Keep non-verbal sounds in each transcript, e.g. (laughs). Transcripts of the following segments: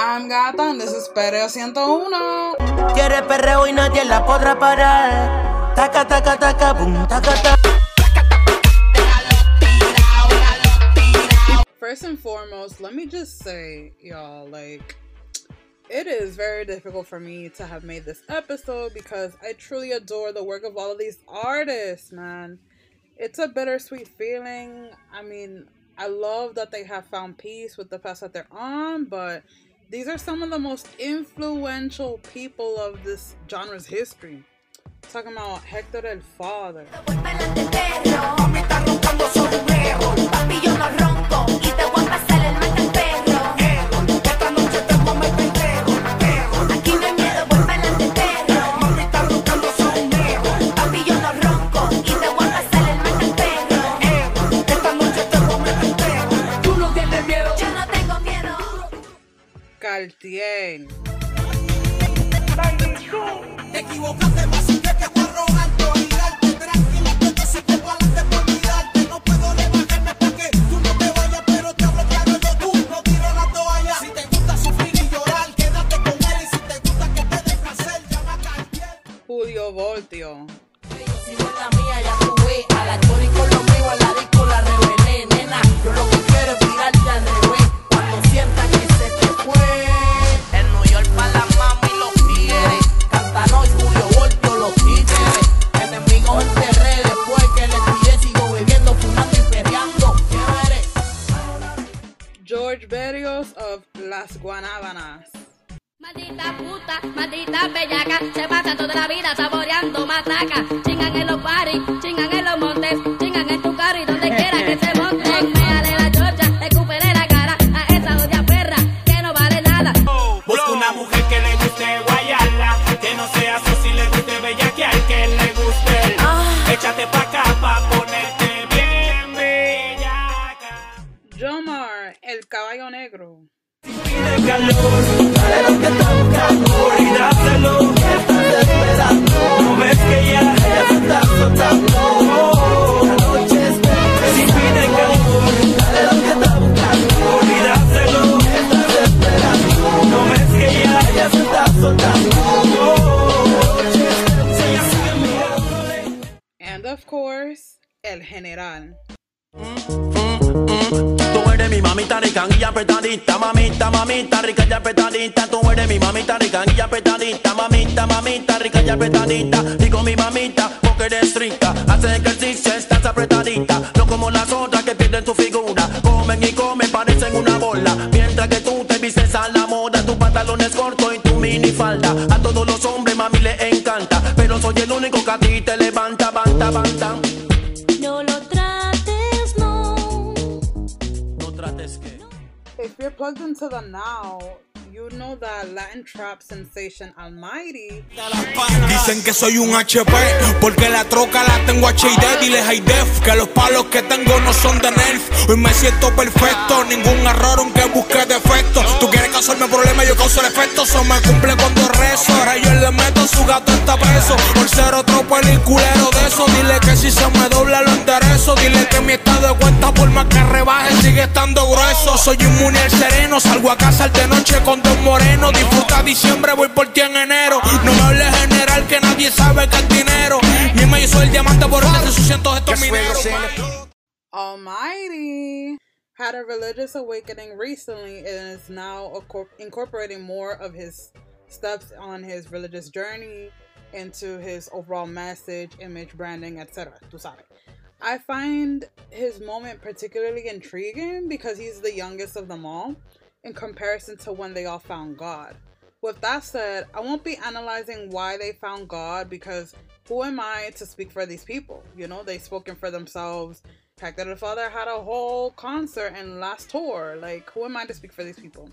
I'm Gata and this is Perreo 101. Quiere perreo y nadie la podrá parar. Taca, taca, taca, boom, taca, taca. First and foremost, let me just say, y'all, like, it is very difficult for me to have made this episode because I truly adore the work of all of these artists, man. It's a bittersweet feeling. I mean, I love that they have found peace with the path that they're on, but these are some of the most influential people of this genre's history. Talking about Hector el Father. Cartier. Te equivocaste, vacilé que fue arrogante, gigante, tranquila, que te sigo pa'lante por mirarte. No puedo rebajarme porque tú no te vayas, pero te hablo claro, yo tú no tiro la toalla. Si te gusta sufrir y llorar, quédate con él. Y si te gusta que te dé placer, llama a Cartier. Julio Voltio. Si no es la mía, ya tú ves. A la chori con lo mío, la disco la revelé, nena. Yo lo Of Las Guanábanas. Maldita puta, maldita bellaca, se pasa toda la vida saboreando mataca. Chingan en los paris, chingan en General. Tú eres mi mamita rica y apretadita, mamita, mamita rica y apretadita. Tú eres mi mamita rica y apretadita, mamita, mamita rica y apretadita. Digo mi mamita porque eres rica, hace ejercicio, estás apretadita. No como las otras que pierden su figura, comen y comen, parecen una bola. Mientras que tú te vistes a la moda, tu pantalón es corto y tu mini falda. A todos los hombres mami le encanta, pero soy el único que a ti plugged into the now, you know that Latin trap sensation Almighty Dicen que soy un HP porque la troca la tengo HID. Dile high def que los palos que tengo no son de Nerf. Hoy me siento perfecto, ningún error aunque busque defecto. Tú quieres causarme problemas, yo causo el efecto. Eso me cumple cuando rezo. Ahora yo le meto, su gato está preso. Por ser otro peliculero de eso. Dile que si se me dobla lo enderezo. Dile que mi estado de cuenta por más que rebaje sigue estando grueso. Soy inmune al sereno, salgo a casa de noche con dos morenos. Disfruta diciembre, voy por ti en enero. No me hables general que nadie sabe que es dinero. Ni me hizo el diamante por el se ensucian todos estos mineros. Almighty had a religious awakening recently and is now incorporating more of his steps on his religious journey into his overall message, image, branding, etc. Tú sabes. I find his moment particularly intriguing because he's the youngest of them all in comparison to when they all found God. With that said, I won't be analyzing why they found God because who am I to speak for these people? You know, they've spoken for themselves. Fact that the Father had a whole concert and last tour. Like, who am I to speak for these people?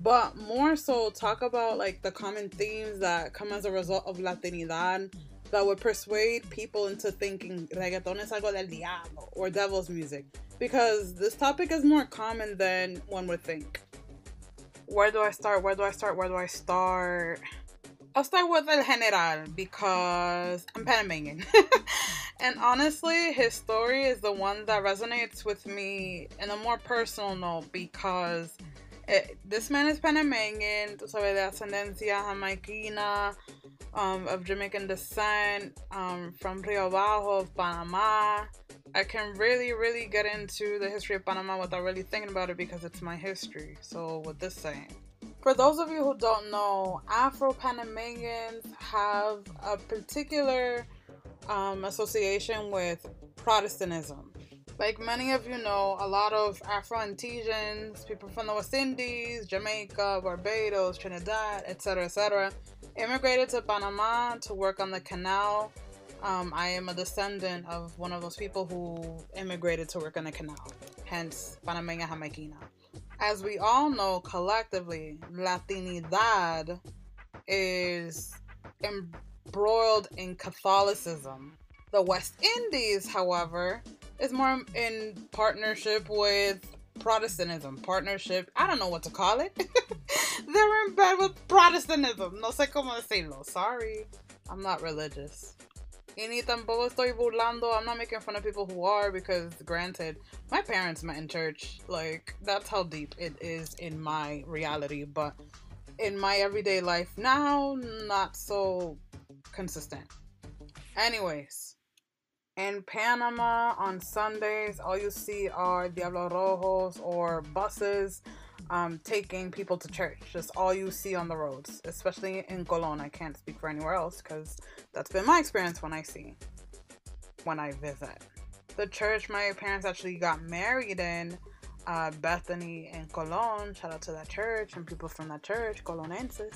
But more so, talk about like the common themes that come as a result of Latinidad that would persuade people into thinking reggaeton es algo del diablo or devil's music. Because this topic is more common than one would think. Where do I start? Where do I start? Where do I start? I'll start with El General because I'm Panamanian. (laughs) and honestly, his story is the one that resonates with me in a more personal note because Eh, this man is Panamanian, tú sabes, de ascendencia jamaiquina, um, of Jamaican descent, um, from Rio Abajo, of Panama. I can really, really get into the history of Panama without really thinking about it because it's my history. So, with this saying, for those of you who don't know, Afro Panamanians have a particular um, association with Protestantism. Like many of you know, a lot of Afro Antillans, people from the West Indies, Jamaica, Barbados, Trinidad, etc., etc., immigrated to Panama to work on the canal. Um, I am a descendant of one of those people who immigrated to work on the canal, hence Panameña Jamaiquina. As we all know collectively, Latinidad is embroiled in Catholicism. The West Indies, however, is more in partnership with Protestantism. Partnership, I don't know what to call it. (laughs) They're in bed with Protestantism. No sé cómo decirlo. Sorry. I'm not religious. Y ni tampoco estoy burlando. I'm not making fun of people who are because, granted, my parents met in church. Like, that's how deep it is in my reality. But in my everyday life now, not so consistent. Anyways, in Panama on Sundays, all you see are Diablo Rojos or buses um, taking people to church. Just all you see on the roads, especially in Colon. I can't speak for anywhere else because that's been my experience when I see, when I visit. The church my parents actually got married in, uh, Bethany in Colon. Shout out to that church and people from that church, Colonenses.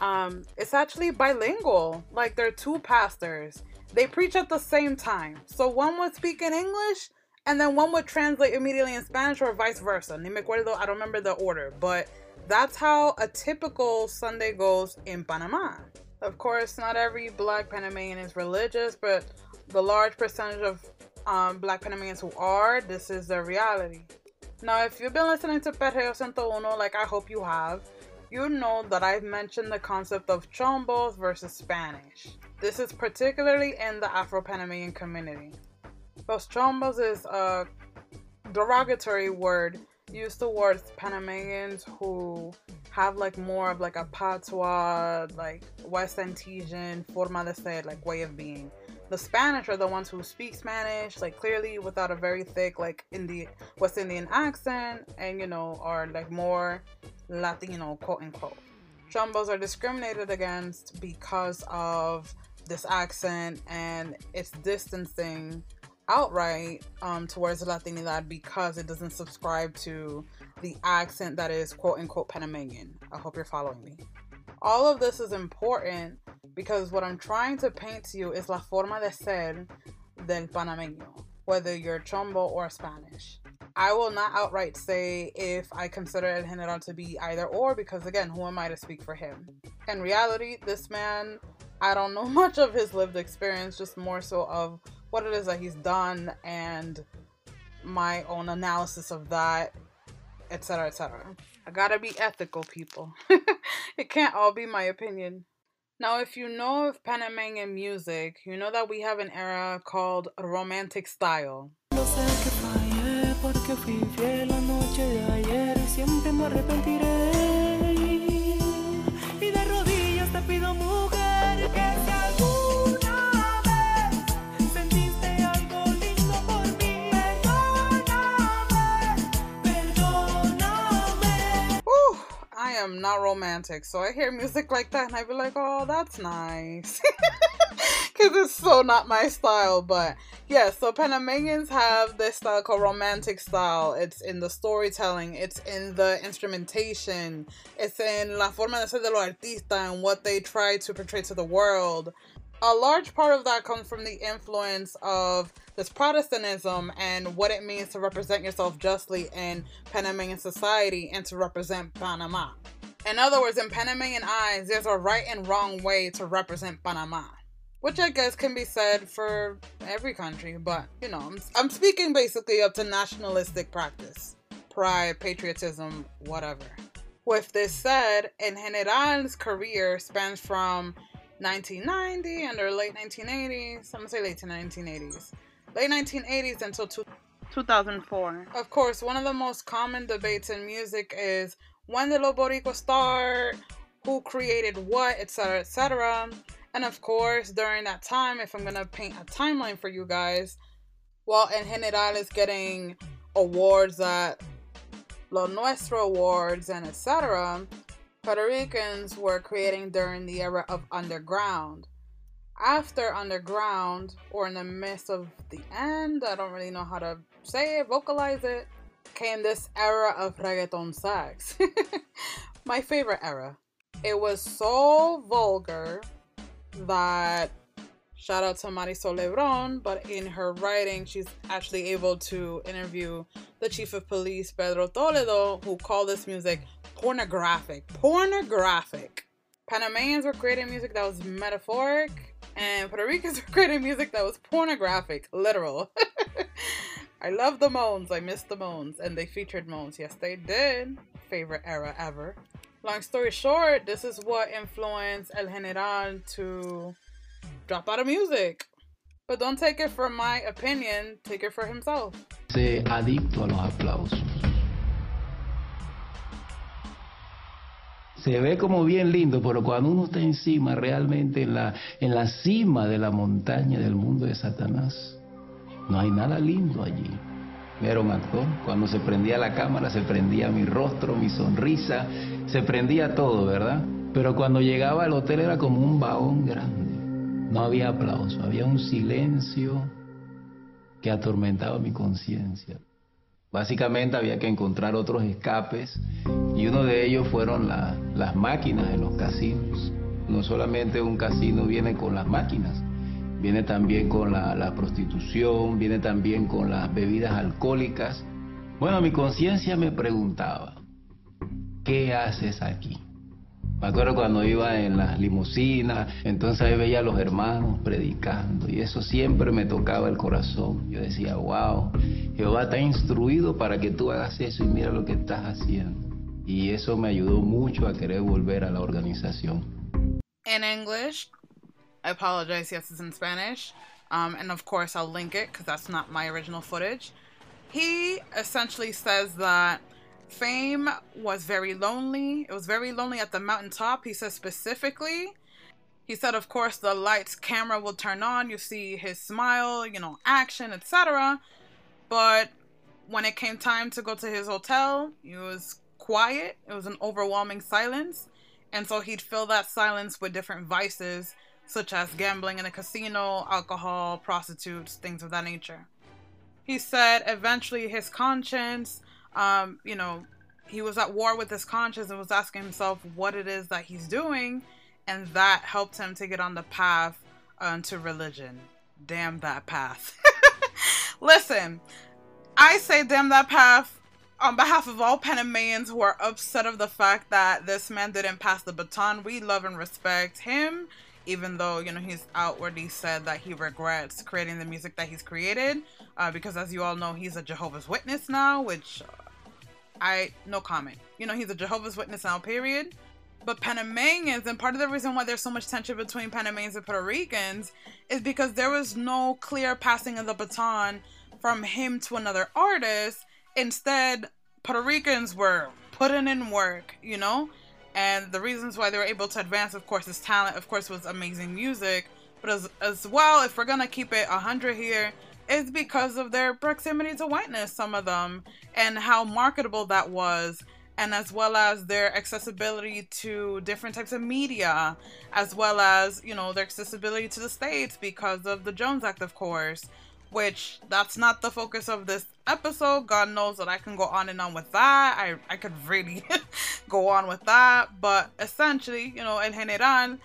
Um, it's actually bilingual. Like there are two pastors. They preach at the same time. So one would speak in English and then one would translate immediately in Spanish or vice versa. Ni me acuerdo, I don't remember the order, but that's how a typical Sunday goes in Panama. Of course, not every black Panamanian is religious, but the large percentage of um, black Panamanians who are, this is their reality. Now, if you've been listening to Perreo 101, like I hope you have, you know that I've mentioned the concept of chombos versus Spanish. This is particularly in the Afro Panamanian community. Los chombos is a derogatory word used towards Panamanians who have like more of like a patois, like West Antillean forma de ser, like way of being. The Spanish are the ones who speak Spanish, like clearly without a very thick, like Indi- West Indian accent, and you know, are like more Latino, quote unquote. Chombos are discriminated against because of this accent and its distancing outright um, towards Latinidad because it doesn't subscribe to the accent that is quote unquote Panamanian. I hope you're following me. All of this is important because what I'm trying to paint to you is la forma de ser del panameño, whether you're chombo or Spanish. I will not outright say if I consider El General to be either or because, again, who am I to speak for him? In reality, this man, I don't know (laughs) much of his lived experience, just more so of what it is that he's done and my own analysis of that, etc. etc. I gotta be ethical, people. (laughs) it can't all be my opinion. Now, if you know of Panamanian music, you know that we have an era called romantic style. Am not romantic, so I hear music like that and I be like, oh, that's nice. (laughs) Because it's so not my style. But yeah, so Panamanians have this style called romantic style. It's in the storytelling, it's in the instrumentation, it's in la forma de ser de los artistas and what they try to portray to the world. A large part of that comes from the influence of this Protestantism and what it means to represent yourself justly in Panamanian society and to represent Panama. In other words, in Panamanian eyes, there's a right and wrong way to represent Panama. Which I guess can be said for every country, but you know, I'm, I'm speaking basically up to nationalistic practice, pride, patriotism, whatever. With this said, El General's career spans from 1990 and or late 1980s. I'm gonna say late to 1980s, late 1980s until two, 2004. Of course, one of the most common debates in music is when did Lo Boricua start, who created what, etc., etc. And of course, during that time, if I'm gonna paint a timeline for you guys, well, El General is getting awards at Lo Nuestro Awards and etc. Puerto Ricans were creating during the era of underground. After underground, or in the midst of the end, I don't really know how to say it, vocalize it, came this era of reggaeton sax. (laughs) My favorite era. It was so vulgar that shout out to Marisol Lebron, but in her writing, she's actually able to interview the chief of police, Pedro Toledo, who called this music pornographic. Pornographic. Panamanians were creating music that was metaphoric, and Puerto Ricans (laughs) were creating music that was pornographic, literal. (laughs) I love the moans. I miss the moans. And they featured moans. Yes, they did. Favorite era ever. Long story short, this is what influenced El General to drop out of music. But don't take it for my opinion, take it for himself. Se adicto a los aplausos. Se ve como bien lindo, pero cuando uno está encima, realmente en la, en la cima de la montaña del mundo de Satanás, no hay nada lindo allí. Era un actor. Cuando se prendía la cámara, se prendía mi rostro, mi sonrisa, se prendía todo, ¿verdad? Pero cuando llegaba al hotel era como un vagón grande. No había aplauso, había un silencio que atormentaba mi conciencia. Básicamente había que encontrar otros escapes y uno de ellos fueron la- las máquinas de los casinos. No solamente un casino viene con las máquinas, viene también con la, la prostitución, viene también con las bebidas alcohólicas. Bueno, mi conciencia me preguntaba, ¿qué haces aquí? Me acuerdo cuando iba en las limusinas, entonces ahí veía a los hermanos predicando y eso siempre me tocaba el corazón. Yo decía, wow, Jehová te ha instruido para que tú hagas eso y mira lo que estás haciendo. Y eso me ayudó mucho a querer volver a la organización. in English. I apologize. Yes, it's in Spanish. Um, and of course, I'll link it because that's not my original footage. He essentially says that fame was very lonely. It was very lonely at the mountaintop. He says specifically. He said, of course, the lights, camera will turn on. You see his smile, you know, action, etc. But when it came time to go to his hotel, it was quiet. It was an overwhelming silence. And so he'd fill that silence with different vices, such as gambling in a casino, alcohol, prostitutes, things of that nature. He said eventually his conscience, um, you know, he was at war with his conscience and was asking himself what it is that he's doing, and that helped him to get on the path uh, to religion. Damn that path. (laughs) Listen, I say damn that path on behalf of all Panamanians who are upset of the fact that this man didn't pass the baton. We love and respect him, even though you know he's outwardly said that he regrets creating the music that he's created, uh, because as you all know, he's a Jehovah's Witness now, which uh, I no comment. You know, he's a Jehovah's Witness now. Period. But Panamanians, and part of the reason why there's so much tension between Panamanians and Puerto Ricans is because there was no clear passing of the baton from him to another artist. Instead, Puerto Ricans were putting in work, you know? And the reasons why they were able to advance, of course, is talent, of course, was amazing music. But as, as well, if we're gonna keep it 100 here, it's because of their proximity to whiteness, some of them, and how marketable that was and as well as their accessibility to different types of media, as well as, you know, their accessibility to the states because of the Jones Act, of course, which that's not the focus of this episode. God knows that I can go on and on with that. I, I could really (laughs) go on with that, but essentially, you know, El General,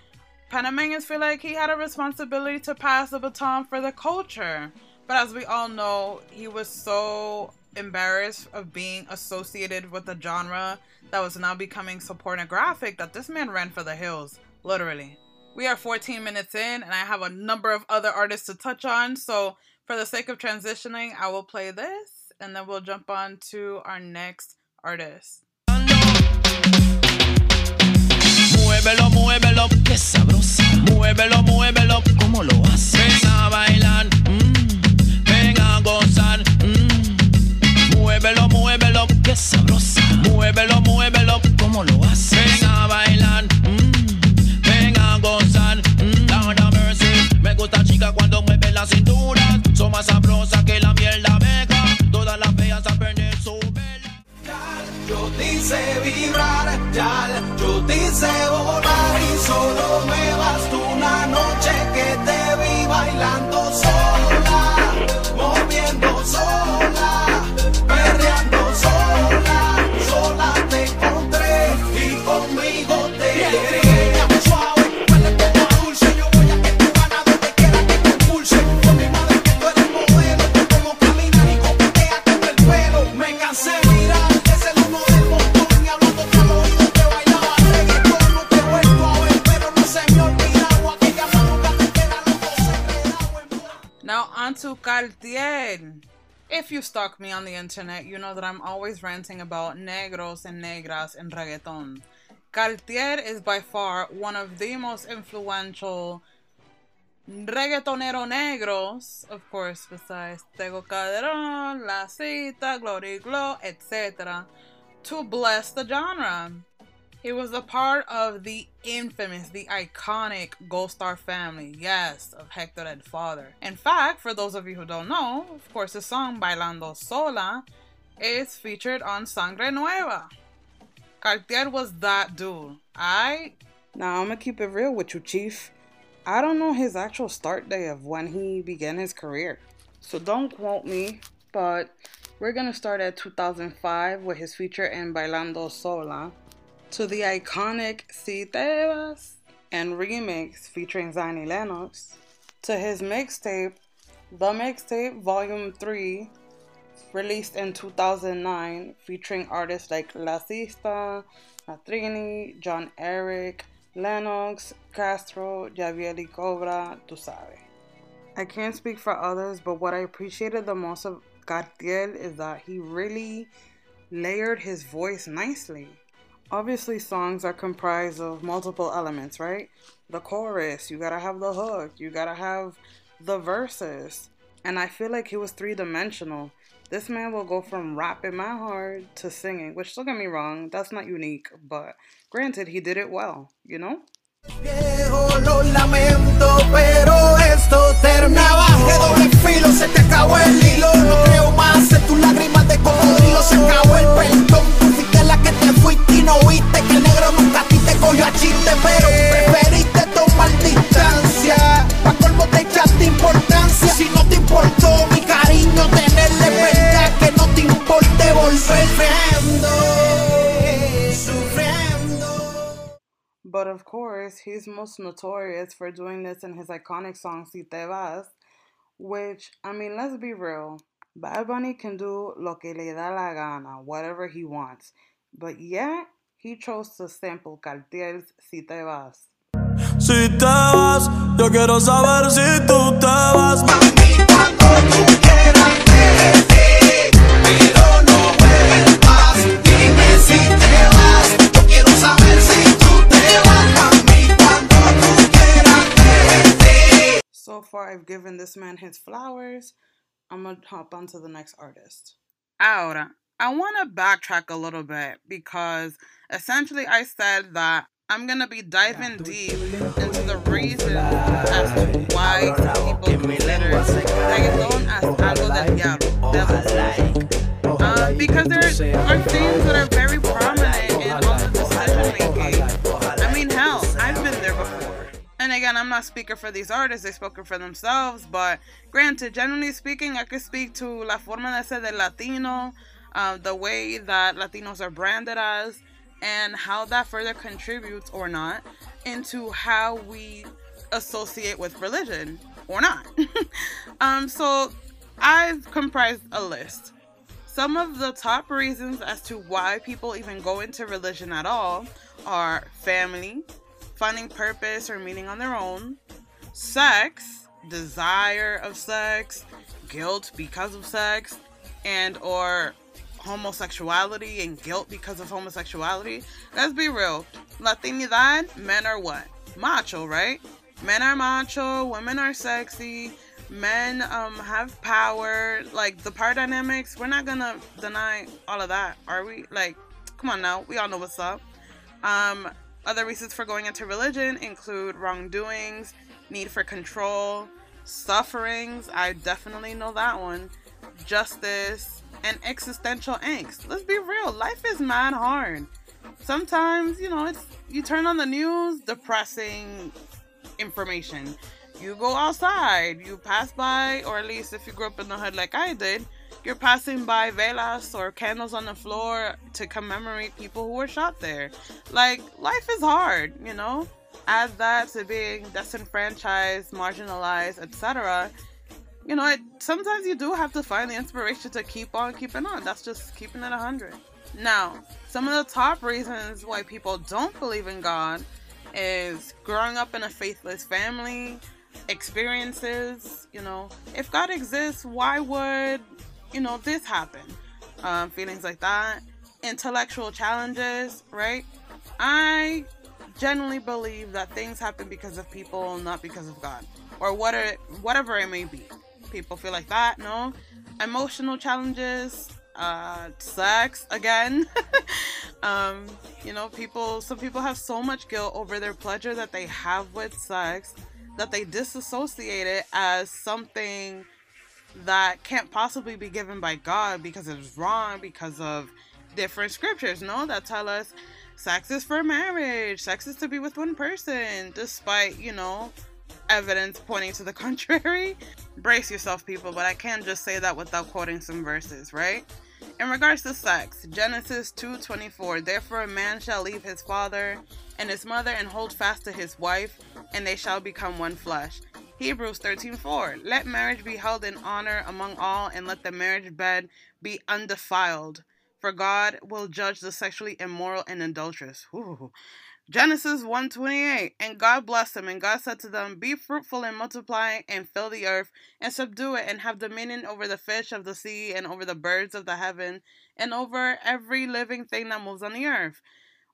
Panamanians feel like he had a responsibility to pass the baton for the culture. But as we all know, he was so embarrassed of being associated with a genre that was now becoming so pornographic that this man ran for the hills, literally. We are 14 minutes in, and I have a number of other artists to touch on. So, for the sake of transitioning, I will play this and then we'll jump on to our next artist. Muévelo, muévelo, qué sabrosa. Muévelo, muévelo, cómo lo hace. Ven a bailar, mmm, ven a gozar, mmm. Muévelo, muévelo, qué sabrosa. Muévelo, muévelo, cómo lo hace. Ven a bailar, mmm, ven a gozar, mmm. Mercy. Me gusta chica cuando mueve las cinturas. Son más sabrosas que la mierda de abeja. Todas las feas a perder su vela. Yo te hice vibrar, yo te hice volar y solo me basta una noche que te vi bailando sola, moviendo sola, perreando sola. Cartier. If you stalk me on the internet, you know that I'm always ranting about negros and negras in reggaeton. Cartier is by far one of the most influential reggaetonero negros, of course, besides Tego Calderon, La Sista, Glory Glow, etc., to bless the genre. He was a part of the infamous, the iconic Gold Star family, yes, of Hector el Father. In fact, for those of you who don't know, of course, the song Bailando Sola is featured on Sangre Nueva. Cartier was that dude. I now I'm gonna keep it real with you, Chief. I don't know his actual start day of when he began his career, so don't quote me. But we're gonna start at 2005 with his feature in Bailando Sola, to the iconic Si Te Vas and remix featuring Zion y Lennox, to his mixtape, The Mixtape Volume 3, released in 2009, featuring artists like La Sista, Natrini, John Eric, Lennox, Castro, Javier y Cobra, Tu Sabe. I can't speak for others, but what I appreciated the most of Cartier is that he really layered his voice nicely. Obviously, songs are comprised of multiple elements, right? The chorus, you gotta have the hook, you gotta have the verses. And I feel like he was three dimensional. This man will go from rapping my heart to singing, which don't get me wrong, that's not unique, but granted, he did it well, you know? No que el negro nunca a ti te cogió a chiste, pero preferiste tomar distancia. Pa' colmo te echaste importancia. Si no te importó mi cariño, tenerle verdad que no te importe volver sufriendo. But of course, he's most notorious for doing this in his iconic song Si Te Vas, which, I mean, let's be real. Bad Bunny can do lo que le da la gana, whatever he wants. But yet, he chose to sample Cartier's Si Te Vas. Si te vas, yo quiero saber si tú te vas. Pero no vuelvas, dime si te vas. Yo quiero saber si tú te vas. Mami, cuando tú quieras verte. So far, I've given this man his flowers. I'm gonna hop on to the next artist. Ahora, I want to backtrack a little bit because essentially I said that I'm gonna be diving deep into the reasons as to why people consider reggaeton as algo del diablo, devil's music. Um, because there are things that are very prominent in all the decision making. I mean, hell, I've been there before. And again, I'm not speaking for these artists, they spoken for themselves, but granted, generally speaking, I could speak to la forma de ser del Latino, uh, the way that Latinos are branded as, and how that further contributes or not into how we associate with religion or not. (laughs) um, so I've comprised a list. Some of the top reasons as to why people even go into religion at all are family, finding purpose or meaning on their own, sex, desire of sex, guilt because of sex, and or homosexuality and guilt because of homosexuality. Let's be real. Latinidad, men are what? Macho, right? Men are macho, women are sexy, men um have power. Like the power dynamics, we're not gonna deny all of that, are we? Like, come on now, we all know what's up. Um, other reasons for going into religion include wrongdoings, need for control, sufferings. I definitely know that one. justice, and existential angst. Let's be real, life is mad hard. Sometimes, you know, it's you turn on the news, depressing information. You go outside, you pass by, or at least if you grew up in the hood like I did, you're passing by velas or candles on the floor to commemorate people who were shot there. Like, life is hard, you know? Add that to being disenfranchised, marginalized, etc. You know, it, sometimes you do have to find the inspiration to keep on keeping on. That's just keeping it 100. Now, some of the top reasons why people don't believe in God is growing up in a faithless family, experiences, you know, if God exists, why would, you know, this happen? Um, feelings like that, intellectual challenges, right? I genuinely believe that things happen because of people, not because of God, or what whatever it may be. People feel like that, no? Emotional challenges, uh, sex again. (laughs) um, you know, people, some people have so much guilt over their pleasure that they have with sex that they disassociate it as something that can't possibly be given by God because it's wrong because of different scriptures, no, that tell us sex is for marriage, sex is to be with one person, despite, you know, evidence pointing to the (laughs) contrary. Brace yourself, people, but I can't just say that without quoting some verses, right? In regards to sex, Genesis 2:24, therefore a man shall leave his father and his mother and hold fast to his wife, and they shall become one flesh. Hebrews 13:4, let marriage be held in honor among all, and let the marriage bed be undefiled, for God will judge the sexually immoral and adulterous. Ooh. Genesis 1:28 And God blessed them and God said to them be fruitful and multiply and fill the earth and subdue it and have dominion over the fish of the sea and over the birds of the heaven and over every living thing that moves on the earth.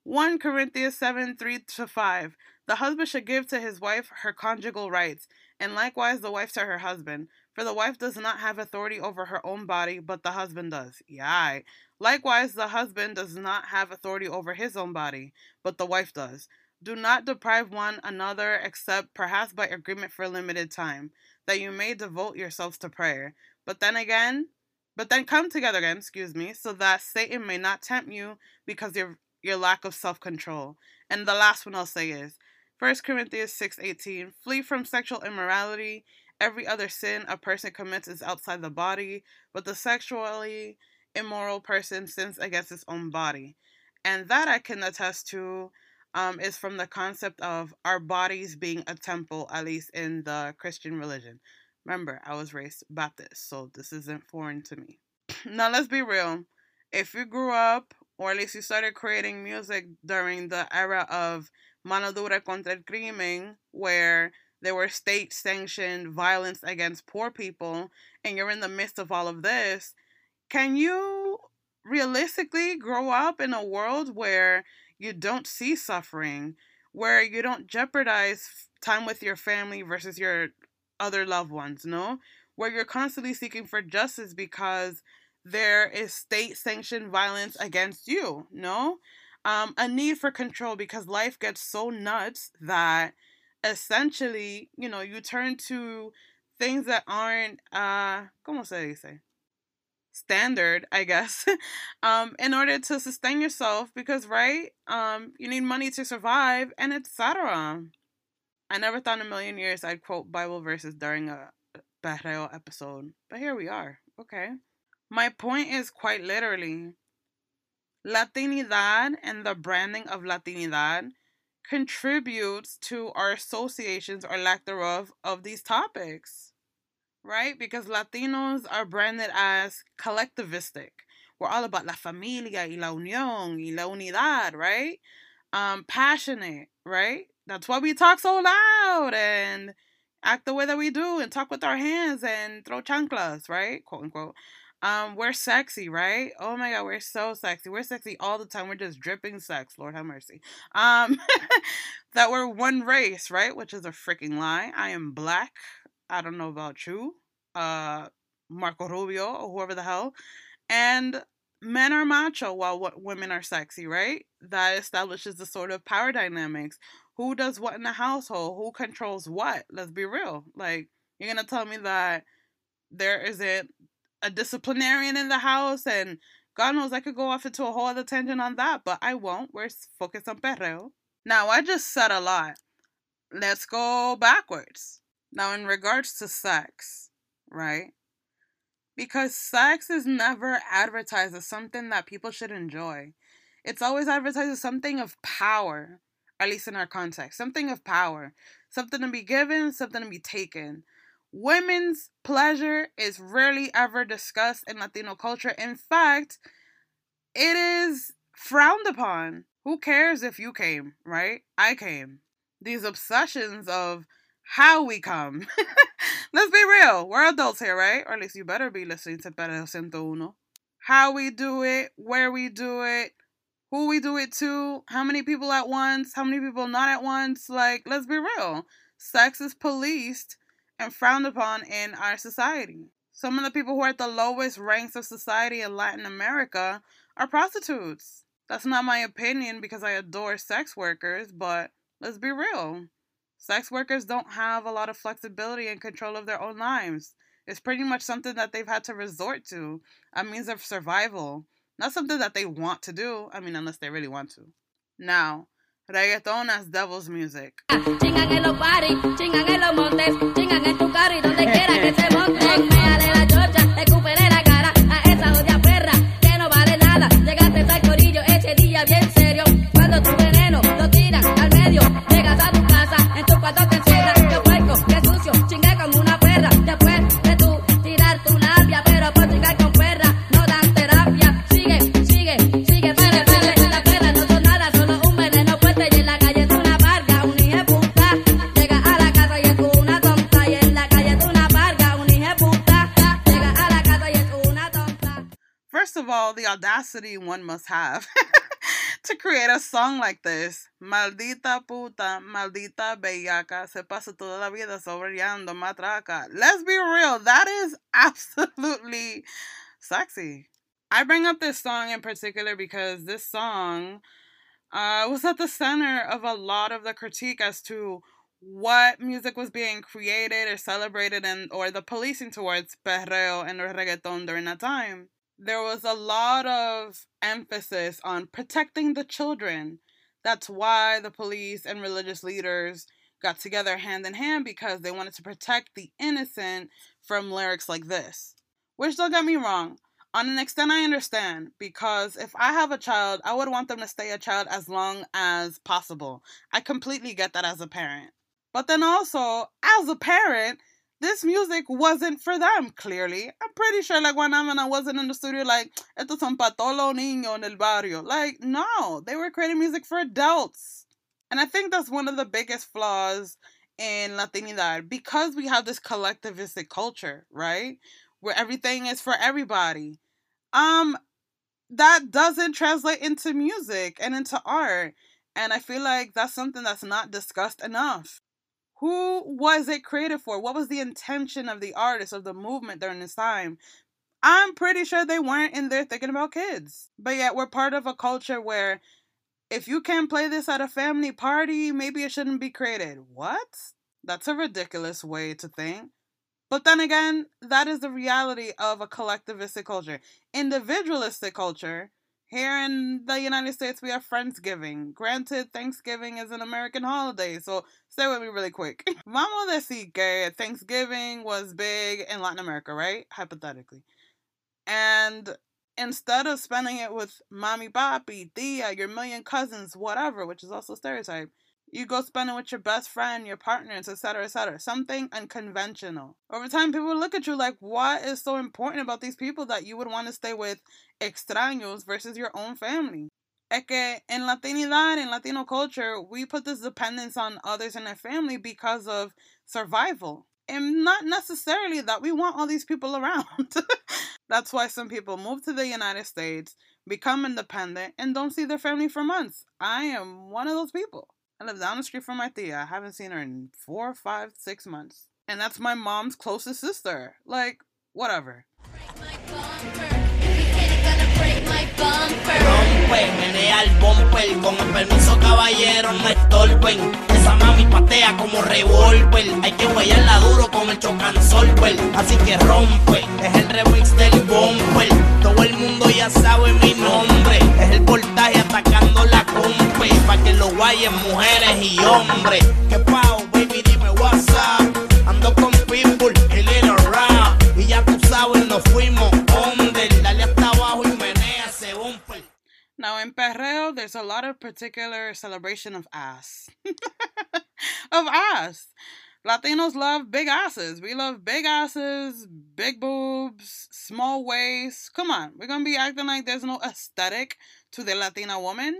1 Corinthians 7 3 to 5 The husband should give to his wife her conjugal rights and likewise the wife to her husband for the wife does not have authority over her own body but the husband does. Yeah. Likewise, the husband does not have authority over his own body, but the wife does. Do not deprive one another except perhaps by agreement for a limited time, that you may devote yourselves to prayer. But then again, but then come together again, excuse me, so that Satan may not tempt you because your your lack of self-control. And the last one I'll say is 1 Corinthians 6:18, flee from sexual immorality. Every other sin a person commits is outside the body, but the sexually immoral person sins against his own body. And that I can attest to um, is from the concept of our bodies being a temple, at least in the Christian religion. Remember, I was raised Baptist, so this isn't foreign to me. (clears throat) now, let's be real. If you grew up, or at least you started creating music during the era of Mano Dura contra el Crimen, where there were state sanctioned violence against poor people, and you're in the midst of all of this, can you realistically grow up in a world where you don't see suffering, where you don't jeopardize time with your family versus your other loved ones, no? Where you're constantly seeking for justice because there is state sanctioned violence against you, no? Um, a need for control because life gets so nuts that essentially, you know, you turn to things that aren't, uh, ¿cómo se dice? standard, I guess, (laughs) um, in order to sustain yourself because, right, um, you need money to survive and etc. I never thought in a million years I'd quote Bible verses during a Perreo episode, but here we are. Okay. My point is quite literally Latinidad and the branding of Latinidad contributes to our associations or lack thereof of these topics right? Because Latinos are branded as collectivistic. We're all about la familia y la unión y la unidad, right? Um, passionate, right? That's why we talk so loud and act the way that we do and talk with our hands and throw chanclas, right? Quote unquote. Um, we're sexy, right? Oh my god, we're so sexy. We're sexy all the time. We're just dripping sex. Lord have mercy. Um, (laughs) that we're one race, right? Which is a freaking lie. I am black. I don't know about you, uh, Marco Rubio or whoever the hell, and men are macho while what women are sexy, right? That establishes the sort of power dynamics. Who does what in the household? Who controls what? Let's be real. Like you're gonna tell me that there isn't a disciplinarian in the house, and God knows I could go off into a whole other tangent on that, but I won't. We're focused on perreo. Now, I just said a lot. Let's go backwards. Now, in regards to sex, right? Because sex is never advertised as something that people should enjoy. It's always advertised as something of power, at least in our context. Something of power. Something to be given, something to be taken. Women's pleasure is rarely ever discussed in Latino culture. In fact, it is frowned upon. Who cares if you came, right? I came. These obsessions of how we come. (laughs) Let's be real. We're adults here, right? Or at least you better be listening to Perreo 101. How we do it, where we do it, who we do it to, how many people at once, how many people not at once. Like, let's be real. Sex is policed and frowned upon in our society. Some of the people who are at the lowest ranks of society in Latin America are prostitutes. That's not my opinion because I adore sex workers, but let's be real. Sex workers don't have a lot of flexibility and control of their own lives. It's pretty much something that they've had to resort to, a means of survival. Not something that they want to do, I mean, unless they really want to. Now, reggaeton as devil's music. Chingan en los paris, chingan en los montes, chingan en tu carro y donde quiera que se monten. Méale la chocha, recupere la cara a esa odia perra que no vale nada. Llegaste al corillo ese día bien serio. Cuando tu The audacity one must have (laughs) to create a song like this. Maldita puta, maldita bellaca, se pasa toda la vida sobreando matraca. Let's be real, that is absolutely sexy. I bring up this song in particular because this song uh, was at the center of a lot of the critique as to what music was being created or celebrated and or the policing towards perreo and reggaeton during that time there was a lot of emphasis on protecting the children. That's why the police and religious leaders got together hand in hand because they wanted to protect the innocent from lyrics like this. Which don't get me wrong. On an extent, I understand because if I have a child, I would want them to stay a child as long as possible. I completely get that as a parent. But then also, as a parent, this music wasn't for them, clearly. I'm pretty sure, like, when I'm and I wasn't in the studio, like, estos son pa todos los niños en el barrio. Like, no, they were creating music for adults. And I think that's one of the biggest flaws in Latinidad because we have this collectivistic culture, right? Where everything is for everybody. Um, that doesn't translate into music and into art. And I feel like that's something that's not discussed enough. Who was it created for? What was the intention of the artist, of the movement during this time? I'm pretty sure they weren't in there thinking about kids. But yet, we're part of a culture where if you can't play this at a family party, maybe it shouldn't be created. What? That's a ridiculous way to think. But then again, that is the reality of a collectivistic culture. Individualistic culture, here in the United States, we have Friendsgiving. Granted, Thanksgiving is an American holiday, so stay with me really quick. (laughs) Vamos a decir que Thanksgiving was big in Latin America, right? Hypothetically. And instead of spending it with mommy, papi, tia, your million cousins, whatever, which is also stereotype, you go spend it with your best friend, your partners, etc., etc. Something unconventional. Over time, people look at you like, what is so important about these people that you would want to stay with extraños versus your own family? Es que en Latinidad, in Latino culture, we put this dependence on others in our family because of survival. And not necessarily that we want all these people (laughs) around. That's why some people move to the United States, become independent, and don't see their family for months. I am one of those people. I live down the street from my tia. I haven't seen her in four, five, six months. And that's my mom's closest sister. Like, whatever. Esa mami con el. Así que rompe, es el remix del bumper. Todo el mundo ya sabe mi nombre. Es el voltaje atacando la cumple. Que lo guayen mujeres y hombres. Que pao, baby, dime. Ando con el little rap. Y ya tú sabes, nos fuimos under. Dale hasta abajo y menea ese bumper. Now in Perreo, there's a lot of particular celebration of ass. (laughs) of ass. Latinos love big asses. We love big asses, big boobs, small waists. Come on, we're gonna be acting like there's no aesthetic to the Latina woman?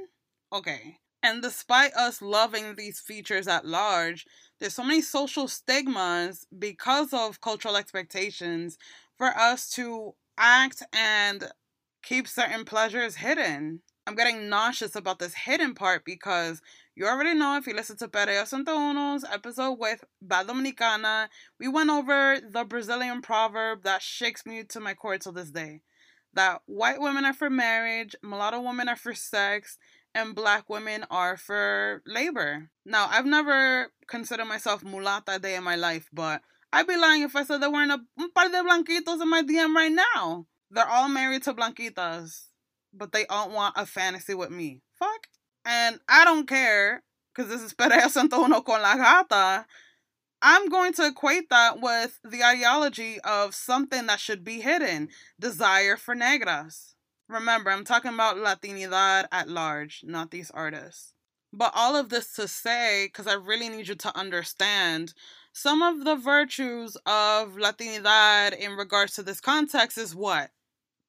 Okay. And despite us loving these features at large, there's so many social stigmas because of cultural expectations for us to act and keep certain pleasures hidden. I'm getting nauseous about this hidden part because you already know if you listen to Pereo Santono's episode with Bad Dominicana, we went over the Brazilian proverb that shakes me to my core till this day. That white women are for marriage, mulatto women are for sex, and black women are for labor. Now, I've never considered myself mulata day in my life, but I'd be lying if I said there weren't a par de blanquitos in my DM right now. They're all married to blanquitas, but they all want a fantasy with me. Fuck. And I don't care, because this is Perea Santono con la gata. I'm going to equate that with the ideology of something that should be hidden desire for negras. Remember, I'm talking about Latinidad at large, not these artists. But all of this to say, because I really need you to understand, some of the virtues of Latinidad in regards to this context is what?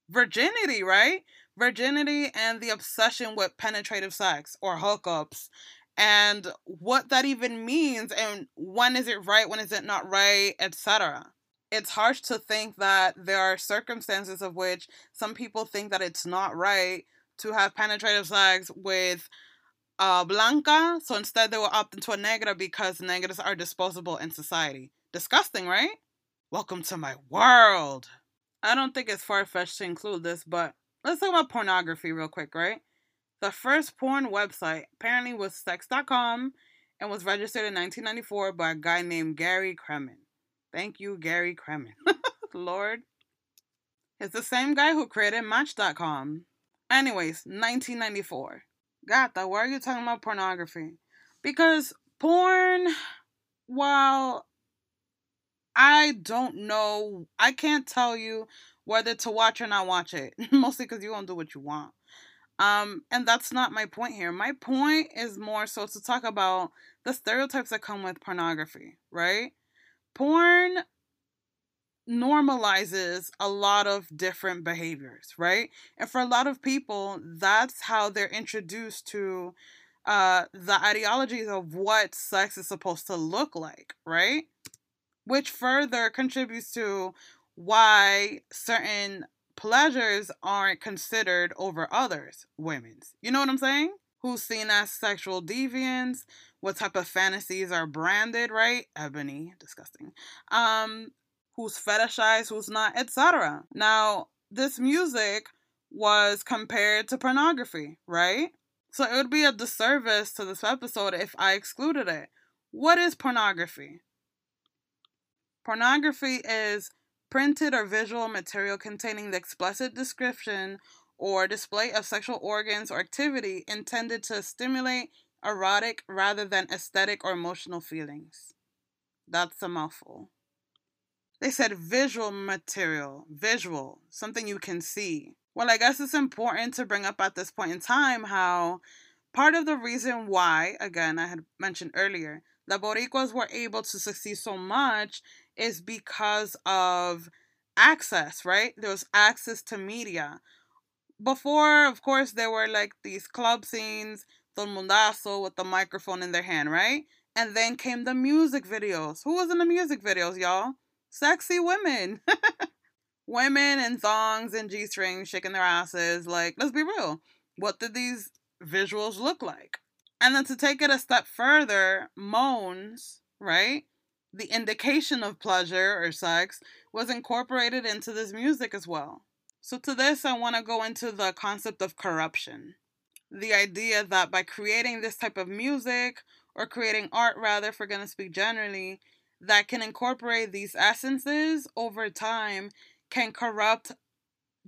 Virginity, right? Virginity and the obsession with penetrative sex or hookups and what that even means and when is it right, when is it not right, etc. It's harsh to think that there are circumstances of which some people think that it's not right to have penetrative sex with uh, Blanca, so instead they will opt into a negra because negras are disposable in society. Disgusting, right? Welcome to my world. I don't think it's far fetched to include this, but let's talk about pornography real quick, right? The first porn website apparently was sex.com and was registered in 1994 by a guy named Gary Kremen. Thank you, Gary Kremen. (laughs) Lord. It's the same guy who created Match.com. Anyways, 1994. Gata, why are you talking about pornography? Because porn, while I don't know, I can't tell you whether to watch or not watch it. (laughs) Mostly because you won't do what you want. Um, and that's not my point here. My point is more so to talk about the stereotypes that come with pornography, right? Porn normalizes a lot of different behaviors, right? And for a lot of people, that's how they're introduced to uh the ideologies of what sex is supposed to look like, right? Which further contributes to why certain pleasures aren't considered over others, women's. You know what I'm saying? Who's seen as sexual deviants, what type of fantasies are branded, right? Ebony, disgusting. Um, who's fetishized, who's not, etc. Now, this music was compared to pornography, right? So it would be a disservice to this episode if I excluded it. What is pornography? Pornography is printed or visual material containing the explicit description or display of sexual organs or activity intended to stimulate erotic rather than aesthetic or emotional feelings. That's a mouthful. They said visual material, visual, something you can see. Well, I guess it's important to bring up at this point in time how part of the reason why, again, I had mentioned earlier, the Boricuas were able to succeed so much is because of access, right? There was access to media. Before, of course, there were like these club scenes, Don Mundazo with the microphone in their hand, right? And then came the music videos. Who was in the music videos, y'all? Sexy women. (laughs) women in thongs and G strings shaking their asses. Like, let's be real. What did these visuals look like? And then to take it a step further, moans, right? The indication of pleasure or sex was incorporated into this music as well. So to this, I want to go into the concept of corruption. The idea that by creating this type of music or creating art, rather, if we're going to speak generally, that can incorporate these essences over time can corrupt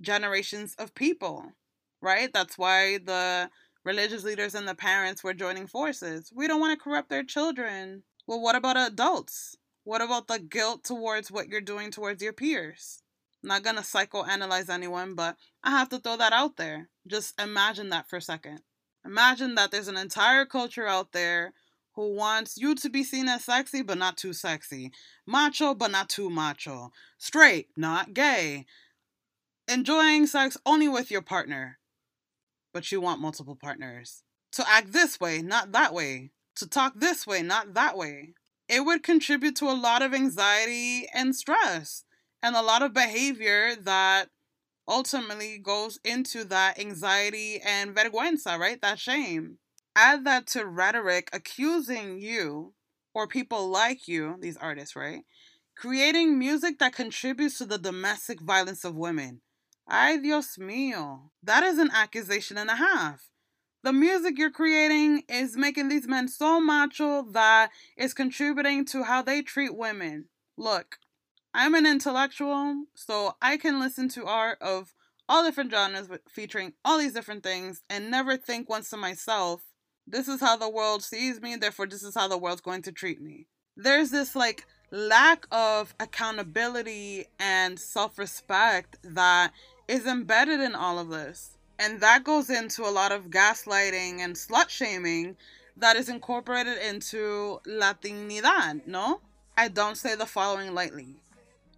generations of people, right? That's why the religious leaders and the parents were joining forces. We don't want to corrupt their children. Well, what about adults? What about the guilt towards what you're doing towards your peers? Not gonna psychoanalyze anyone, but I have to throw that out there. Just imagine that for a second. Imagine that there's an entire culture out there who wants you to be seen as sexy, but not too sexy. Macho, but not too macho. Straight, not gay. Enjoying sex only with your partner, but you want multiple partners. To act this way, not that way. To talk this way, not that way. It would contribute to a lot of anxiety and stress and a lot of behavior that ultimately goes into that anxiety and vergüenza, right? That shame. Add that to rhetoric accusing you or people like you, these artists, right? Creating music that contributes to the domestic violence of women. Ay, Dios mío. That is an accusation and a half. The music you're creating is making these men so macho that it's contributing to how they treat women. Look, I'm an intellectual, so I can listen to art of all different genres featuring all these different things and never think once to myself, this is how the world sees me, therefore, this is how the world's going to treat me. There's this like lack of accountability and self respect that is embedded in all of this. And that goes into a lot of gaslighting and slut shaming that is incorporated into Latinidad, no? I don't say the following lightly.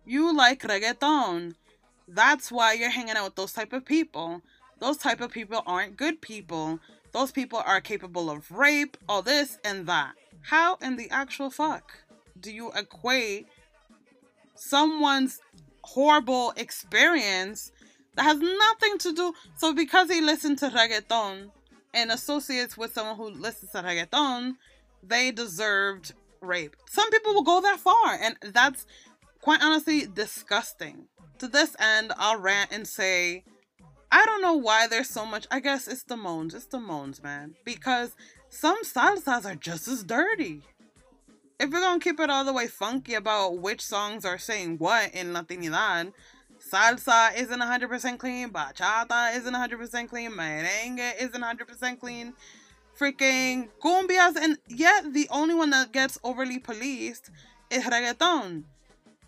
You like reggaeton. That's why you're hanging out with those type of people. Those type of people aren't good people. Those people are capable of rape, all this and that. How in the actual fuck do you equate someone's horrible experience that has nothing to do? So because he listened to reggaeton and associates with someone who listens to reggaeton, they deserved rape. Some people will go that far, and that's quite honestly disgusting. To this end, I'll rant and say, I don't know why there's so much. I guess it's the moans. It's the moans, man. Because some salsas are just as dirty. If we're gonna keep it all the way funky about which songs are saying what in Latinidad, salsa isn't 100% clean, bachata isn't 100% clean, merengue isn't 100% clean, freaking cumbias, and yet the only one that gets overly policed is reggaeton.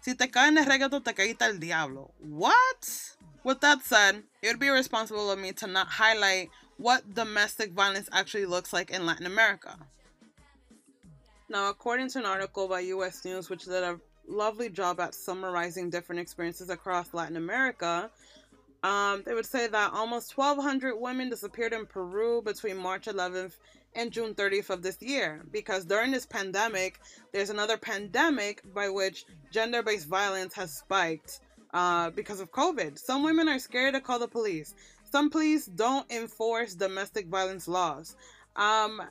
Si te cae en el reggaeton, te caíste el diablo. What? With that said, it would be irresponsible of me to not highlight what domestic violence actually looks like in Latin America. Now, according to an article by US News, which did a lovely job at summarizing different experiences across Latin America, um, they would say that almost 1,200 women disappeared in Peru between March 11th and June 30th of this year. Because during this pandemic, there's another pandemic by which gender based violence has spiked uh, because of COVID. Some women are scared to call the police. Some police don't enforce domestic violence laws. Um,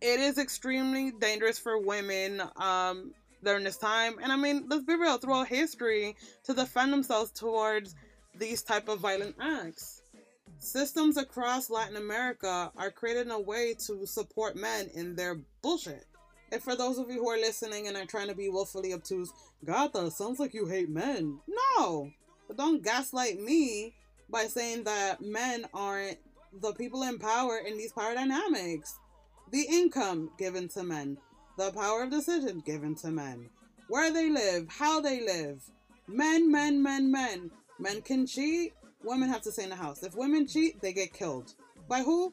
it is extremely dangerous for women um, during this time. And I mean, let's be real, throughout history, to defend themselves towards these type of violent acts. Systems across Latin America are created in a way to support men in their bullshit. And for those of you who are listening and are trying to be willfully obtuse, Gata, sounds like you hate men. No! But don't gaslight me by saying that men aren't the people in power in these power dynamics. The income given to men, the power of decision given to men, where they live, how they live. Men, men, men, men. Men can cheat, women have to stay in the house. If women cheat, they get killed. By who?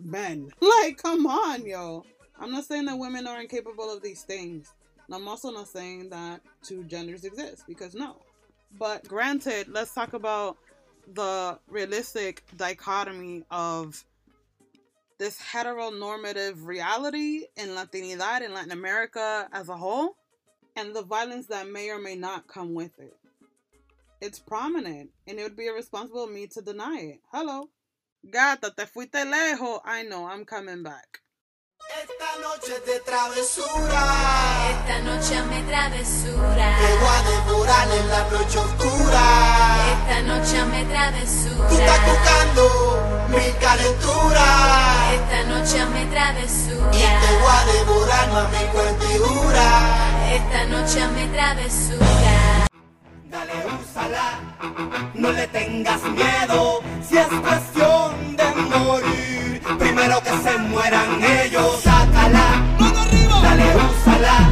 Men. (laughs) Like, come on, yo. I'm not saying that women are incapable of these things. And I'm also not saying that two genders exist because no. But granted, let's talk about the realistic dichotomy of this heteronormative reality in Latinidad in Latin America as a whole and the violence that may or may not come with it. It's prominent and it would be irresponsible of me to deny it. Hello. Gata, te fuiste lejos. I know, I'm coming back. Esta noche de travesura Esta noche me travesura. te voy a devorar en la noche oscura. Esta noche me Tú travesura. estás buscando mi calentura Esta noche me y te travesura. voy a devorar, mami, jura. Esta noche me travesura. Dale, úsala, no le tengas miedo. Si es cuestión de morir, primero que se mueran ellos. Sácala, dale, úsala,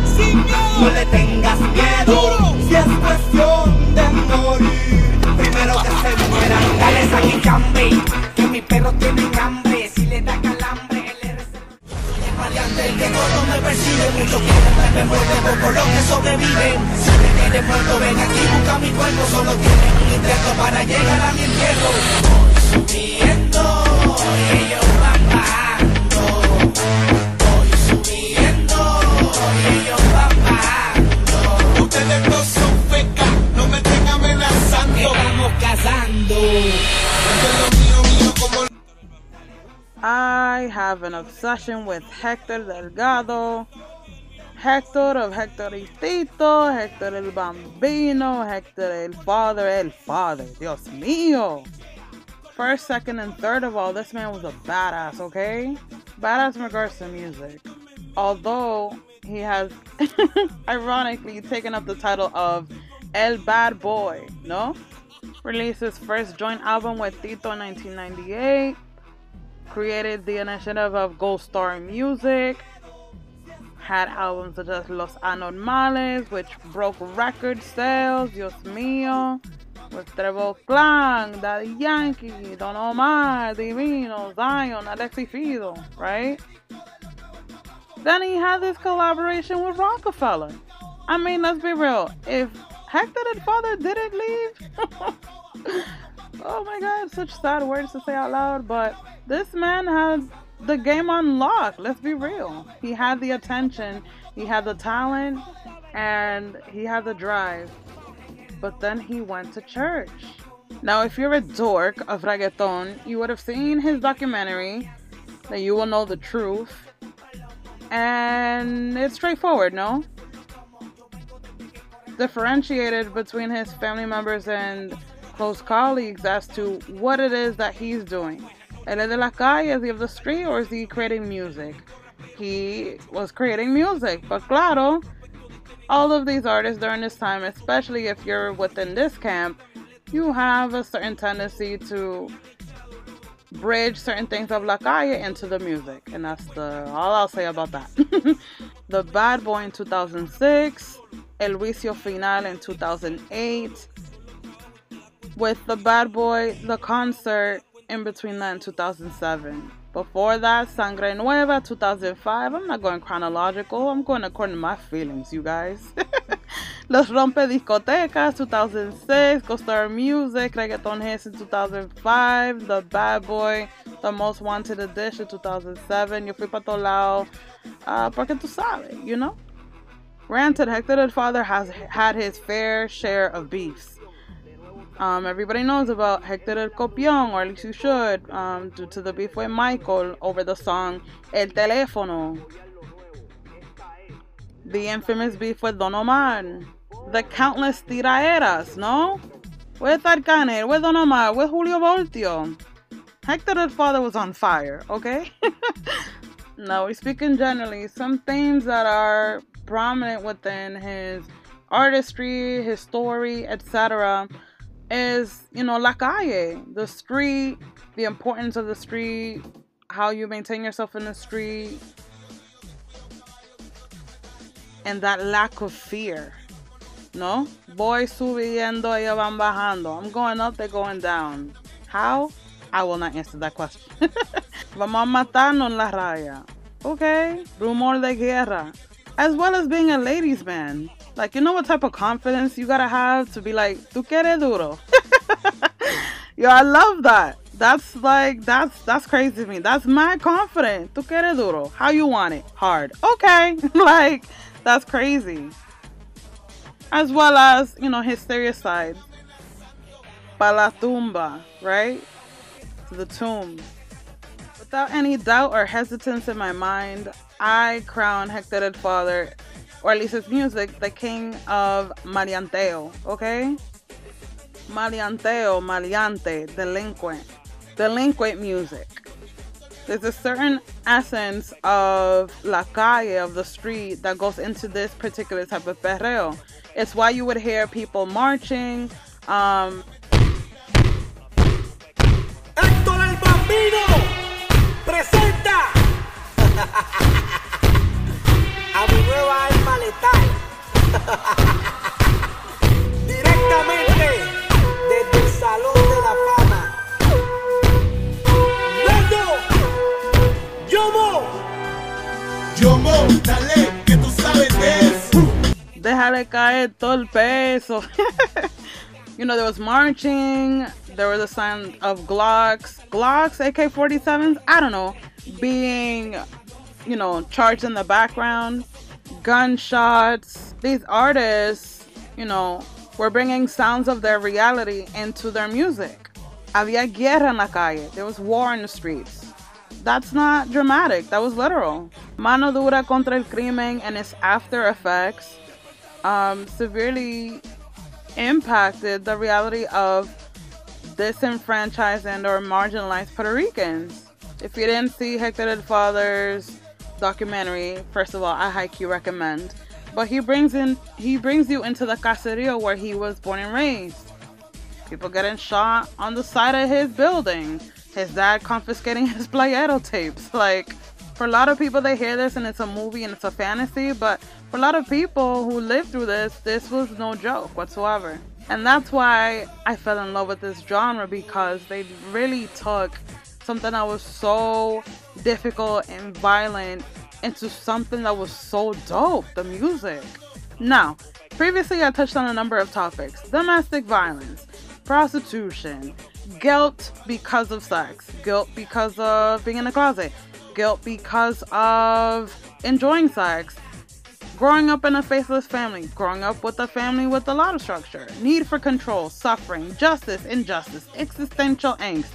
no le tengas miedo. Si es cuestión de morir, primero que se mueran. Dale, saquicambe, que mis perros tienen hambre. Si le da calambre, él le el que todo me persigue, mucho quieren me muerde por los que sobreviven. Tienes muerto, ven aquí, busca mi cuerpo, solo tienes un intento para llegar a mi entierro. Voy subiendo, ellos van bajando. Voy subiendo, ellos van bajando. Ustedes no son fecas, no me estén amenazando. Estamos cazando. I have an obsession with Hector Delgado. Hector of Tito, Hector el Bambino, Hector el Father, el Father. Dios mío. First, second, and third of all, this man was a badass, okay? Badass in regards to music. Although he has (laughs) ironically taken up the title of El Bad Boy, no? Released his first joint album with Tito in 1998 created the initiative of Gold Star Music, had albums such as Los Anormales, which broke record sales, Dios mío, with Trébol Clan, Daddy Yankee, Don Omar, Divino, Zion, Alexi Fido, right? Then he had this collaboration with Rockefeller. I mean, let's be real. If Hector el Father didn't leave, (laughs) oh my god, such sad words to say out loud, but this man had the game on lock. Let's be real. He had the attention, he had the talent, and he had the drive. But then he went to church. Now, if you're a dork of reggaeton, you would have seen his documentary, that you will know the truth. And it's straightforward, no? Differentiated between his family members and close colleagues as to what it is that he's doing. Él de la calle, is he of the street, or is he creating music? He was creating music, but claro, all of these artists during this time, especially if you're within this camp, you have a certain tendency to bridge certain things of La Calle into the music, and that's the all I'll say about that. (laughs) the Bad Boy in 2006, El Juicio Final in 2008, with the Bad Boy, the concert in between that and 2007. Before that, Sangre Nueva, 2005. I'm not going chronological. I'm going according to my feelings, you guys. (laughs) Los Rompe Discotecas, 2006. Gold Star Music, Reggaeton Hits in 2005. The Bad Boy, The Most Wanted Edition, 2007. Yo fui pa' lado. Uh, porque tú sabes, you know? Granted, Hector the Father has had his fair share of beefs. Um, everybody knows about Hector El Copión, or at least you should, um, due to the beef with Michael over the song El Teléfono. The infamous beef with Don Omar. The countless tiraeras, no? With Arcángel, with Don Omar, with Julio Voltio. Hector Father was on fire, okay? (laughs) no, we're speaking generally. Some themes that are prominent within his artistry, his story, etc is you know la calle the street the importance of the street how you maintain yourself in the street and that lack of fear no? Voy subiendo ellos van bajando. I'm going up they're going down. How? I will not answer that question. (laughs) Vamos a matarnos en la raya. Okay. Rumor de guerra. As well as being a ladies man like, you know what type of confidence you gotta have to be like, tu quieres duro? (laughs) Yo, I love that. That's like, that's that's crazy to me. That's my confident. Tu quieres duro? How you want it? Hard. Okay. (laughs) like, that's crazy. As well as, you know, his side. Pa la tumba, right? The tomb. Without any doubt or hesitance in my mind, I crown Hector el Father, or at least his music, the king of maleanteo, okay? Maleanteo, maleante, delinquent. Delinquent music. There's a certain essence of la calle, of the street, that goes into this particular type of perreo. It's why you would hear people marching, um, Héctor el Bambino presenta (laughs) a mi nueva alma letal. Directamente desde el Salón de la Fama. Luego, Yomo. Yomo, dale, que tú sabes de eso. déjale caer todo el peso. (laughs) you know, there was marching, there was a sound of Glocks, Glocks, AK 47s, I don't know, being, you know, charged in the background, gunshots. These artists, you know, were bringing sounds of their reality into their music. Había guerra en la calle, there was war in the streets. That's not dramatic, that was literal. Mano dura contra el crimen and its after effects um, severely impacted the reality of disenfranchised and or marginalized Puerto Ricans. If you didn't see Hector el Father's documentary, first of all, I highly recommend. But he brings in he brings you into the caserio where he was born and raised. People getting shot on the side of his building. His dad confiscating (laughs) his playero tapes. Like for a lot of people they hear this and it's a movie and it's a fantasy, but for a lot of people who lived through this, this was no joke whatsoever. And that's why I fell in love with this genre because they really took something that was so difficult and violent into something that was so dope the music. Now, previously I touched on a number of topics domestic violence, prostitution, guilt because of sex, guilt because of being in a closet, guilt because of enjoying sex, growing up in a faceless family, growing up with a family with a lot of structure, need for control, suffering, justice, injustice, existential angst.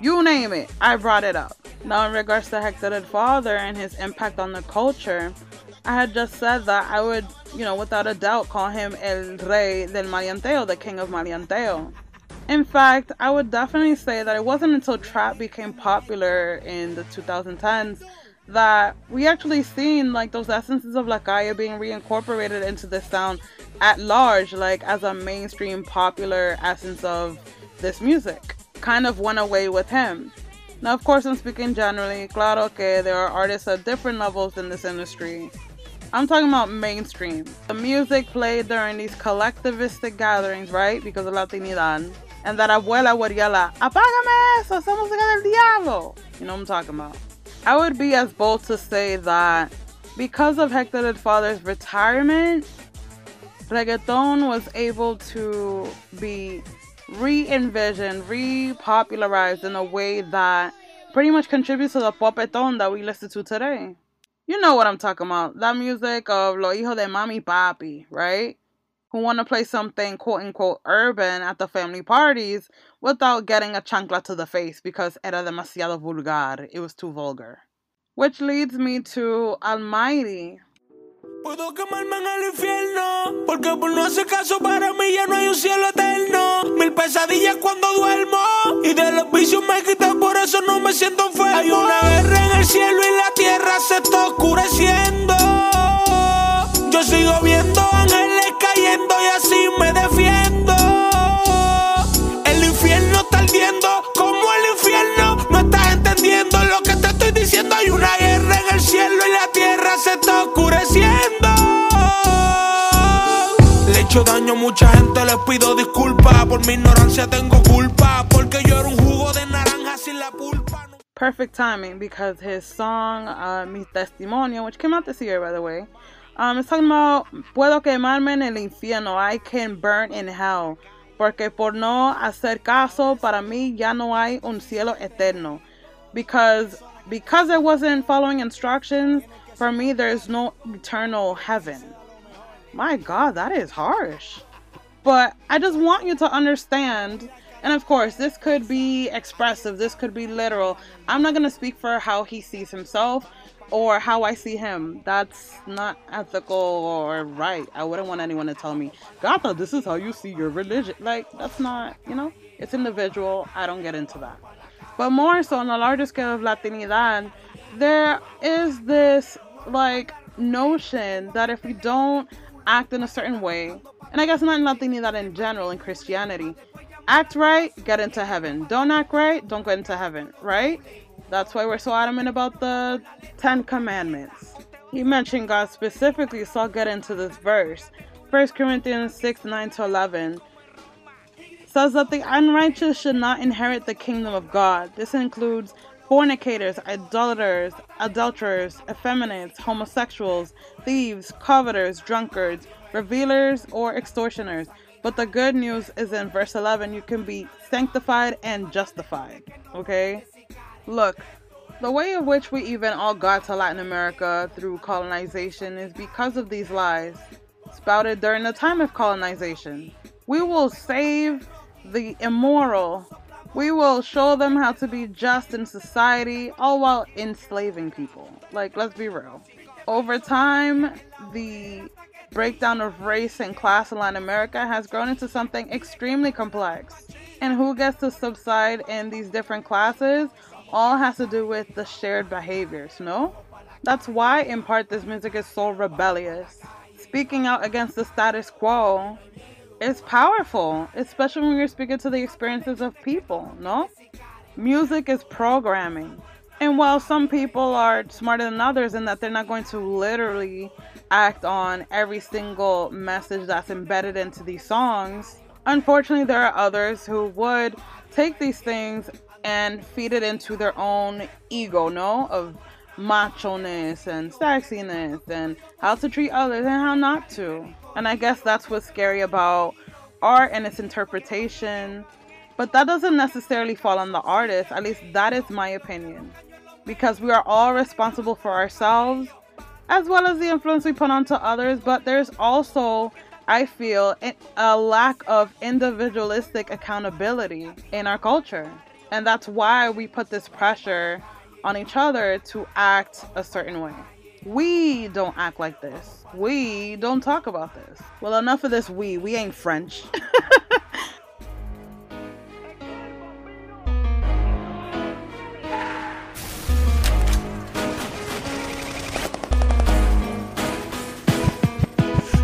You name it, I brought it up. Now, in regards to Hector el Father and his impact on the culture, I had just said that I would, you know, without a doubt call him El Rey del Maleanteo, the King of Maleanteo. In fact, I would definitely say that it wasn't until trap became popular in the 2010s that we actually seen like those essences of La Calle being reincorporated into the sound at large, like as a mainstream popular essence of this music. Kind of went away with him. Now, of course, I'm speaking generally. Claro que there are artists at different levels in this industry. I'm talking about mainstream. The music played during these collectivistic gatherings, right? Because of Latinidad. And that abuela would yell out, Apágame eso, esa música del diablo. You know what I'm talking about. I would be as bold to say that because of Hector el Father's retirement, reggaeton was able to be re-envisioned, repopularized in a way that pretty much contributes to the popetón that we listen to today. You know what I'm talking about. That music of Lo Hijo de Mami Papi, right? Who want to play something quote unquote urban at the family parties without getting a chancla to the face because era demasiado vulgar. It was too vulgar. Which leads me to Almighty. Puedo quemarme en el infierno, porque por no hacer caso para mí ya no hay un cielo eterno. Mil pesadillas cuando duermo, y de los vicios me quitan, por eso no me siento enfermo. Hay una guerra en el cielo y la tierra se está oscureciendo. Yo sigo viendo ángeles cayendo y así me defiendo. El infierno está ardiendo como el infierno. No estás entendiendo lo que te estoy diciendo. Hay una guerra en el cielo y la se está oscureciendo. Le he hecho daño a mucha gente, les pido disculpas. Por mi ignorancia tengo culpa. Porque yo era un jugo de naranja sin la pulpa. Perfect timing because his song uh, Mi Testimonio, which came out this year by the way, um, it's talking about Puedo quemarme en el infierno, I can burn in hell, porque por no hacer caso para mí ya no hay un cielo eterno, because because I wasn't following instructions, for me there's no eternal heaven. My God, that is harsh. But I just want you to understand And of course, this could be expressive, this could be literal. I'm not going to speak for how he sees himself or how I see him. That's not ethical or right. I wouldn't want anyone to tell me, Gata, this is how you see your religion. Like, that's not, you know, it's individual. I don't get into that. But more so on a larger scale of Latinidad, there is this like notion that if we don't act in a certain way, and I guess not in that in general, in Christianity, act right, get into heaven. Don't act right, don't get into heaven, right? That's why we're so adamant about the Ten Commandments. He mentioned God specifically, so I'll get into this verse. 1 Corinthians 6 9 to 11 says that the unrighteous should not inherit the kingdom of God. This includes fornicators, idolaters, adulterers, effeminates, homosexuals, thieves, coveters, drunkards, revealers, or extortioners. But the good news is in verse 11 you can be sanctified and justified. Okay? Look, the way in which we even all got to Latin America through colonization is because of these lies spouted during the time of colonization. We will save the immoral. We will show them how to be just in society, all while enslaving people. Like, let's be real. Over time, the breakdown of race and class in Latin America has grown into something extremely complex. And who gets to subside in these different classes all has to do with the shared behaviors, no? That's why, in part, this music is so rebellious. Speaking out against the status quo is powerful, especially when you're speaking to the experiences of people, no? Music is programming. And while some people are smarter than others in that they're not going to literally act on every single message that's embedded into these songs, unfortunately, there are others who would take these things and feed it into their own ego, no? Of macho-ness and sexiness and how to treat others and how not to. And I guess that's what's scary about art and its interpretation. But that doesn't necessarily fall on the artist, at least that is my opinion. Because we are all responsible for ourselves as well as the influence we put onto others, but there's also I feel a lack of individualistic accountability in our culture. And that's why we put this pressure on each other to act a certain way. We don't act like this. We don't talk about this. Well, enough of this we. We ain't French. (laughs)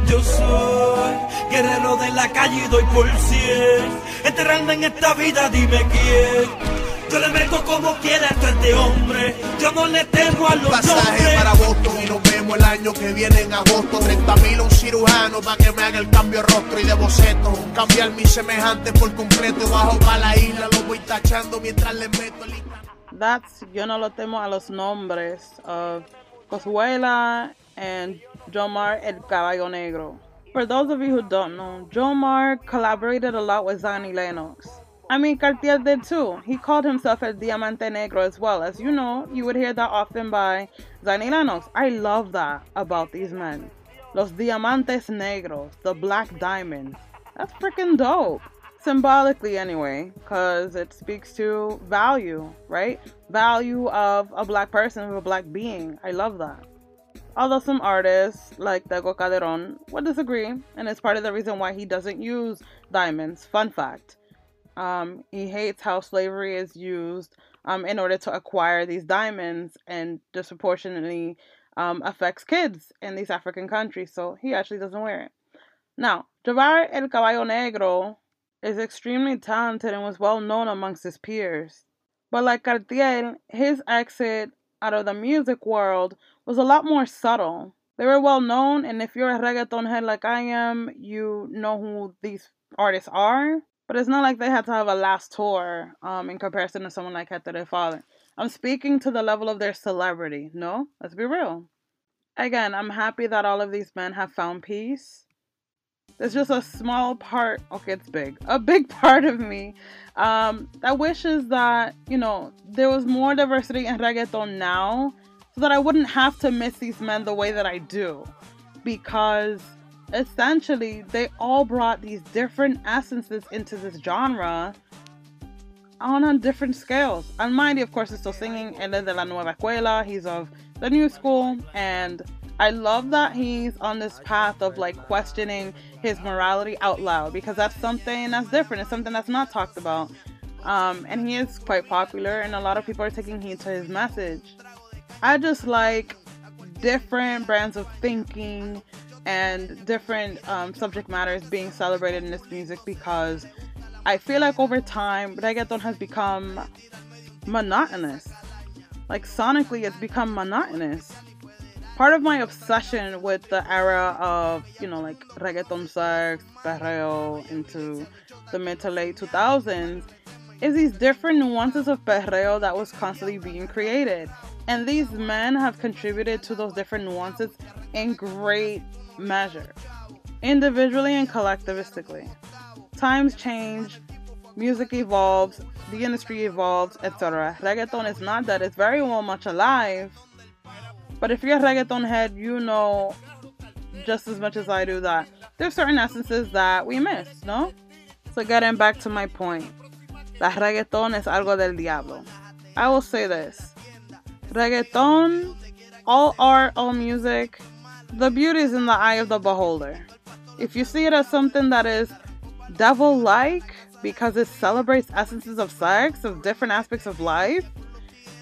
Yo soy guerrero de la calle y doy por cien. Enterrarme en esta vida, dime quién. Yo le meto como quiera esto es de hombre. Yo no le temo a los Pasaje hombres. para Boston y nos vemos el año que viene en agosto. 30 mil un cirujano para que me haga el cambio de rostro y de boceto. Cambiar mis semejantes por completo. Bajo para la isla, lo voy tachando mientras le meto el That's Yo no lo temo a los nombres of Cozuela and Jomar El Caballo Negro. For those of you who don't know, Jomar collaborated a lot with Zani Lennox. I mean, Cartier did too. He called himself El Diamante Negro as well. As you know, you would hear that often by Zion y Lennox. I love that about these men. Los Diamantes Negros, the black diamonds. That's freaking dope. Symbolically, anyway, because it speaks to value, right? Value of a black person, of a black being. I love that. Although some artists, like Tego Calderon, would disagree, and it's part of the reason why he doesn't use diamonds. Fun fact. Um, he hates how slavery is used um, in order to acquire these diamonds and disproportionately um, affects kids in these African countries. So he actually doesn't wear it. Now, Jomar El Caballo Negro is extremely talented and was well known amongst his peers. But like Cartier, his exit out of the music world was a lot more subtle. They were well known, and if you're a reggaeton head like I am, you know who these artists are. But it's not like they had to have a last tour um, in comparison to someone like Hector the Father. I'm speaking to the level of their celebrity. No, let's be real. Again, I'm happy that all of these men have found peace. There's just a small part, okay, it's big, a big (laughs) part of me um, that wishes that, you know, there was more diversity in reggaeton now so that I wouldn't have to miss these men the way that I do. Because essentially they all brought these different essences into this genre on on different scales. And Almighty, of course, is still singing es de la nueva escuela. He's of the new school. And I love that he's on this path of like questioning his morality out loud because that's something that's different. It's something that's not talked about. Um, and he is quite popular, and a lot of people are taking heed to his message. I just like different brands of thinking and different um, subject matters being celebrated in this music because I feel like over time, reggaeton has become monotonous. Like sonically, it's become monotonous. Part of my obsession with the era of, you know, like reggaeton sex, perreo into the mid to late 2000s is these different nuances of perreo that was constantly being created. And these men have contributed to those different nuances in great measure, individually and collectivistically. Times change, music evolves, the industry evolves, etc. Reggaeton is not that, it's very well much alive. But if you're a reggaeton head, you know just as much as I do that there's certain essences that we miss, no? So getting back to my point, that reggaeton es algo del diablo. I will say this. Reggaeton, all art, all music, the beauty is in the eye of the beholder. If you see it as something that is devil like because it celebrates essences of sex, of different aspects of life,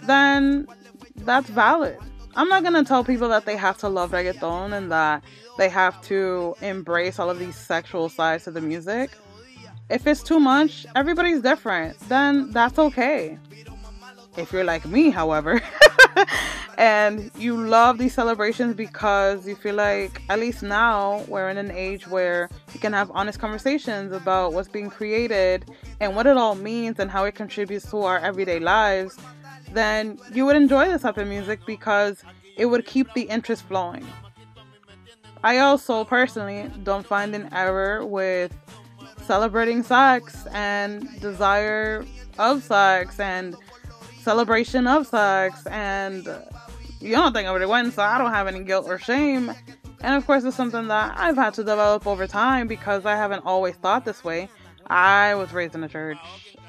then that's valid. I'm not gonna tell people that they have to love reggaeton and that they have to embrace all of these sexual sides to the music. If it's too much, everybody's different, then that's okay. If you're like me, however, (laughs) and you love these celebrations because you feel like, at least now, we're in an age where you can have honest conversations about what's being created and what it all means and how it contributes to our everyday lives, then you would enjoy this type of music because it would keep the interest flowing. I also personally don't find an error with celebrating sex and desire of sex and celebration of sex and you don't think I would win, so I don't have any guilt or shame. And of course, it's something that I've had to develop over time because I haven't always thought this way. I was raised in a church,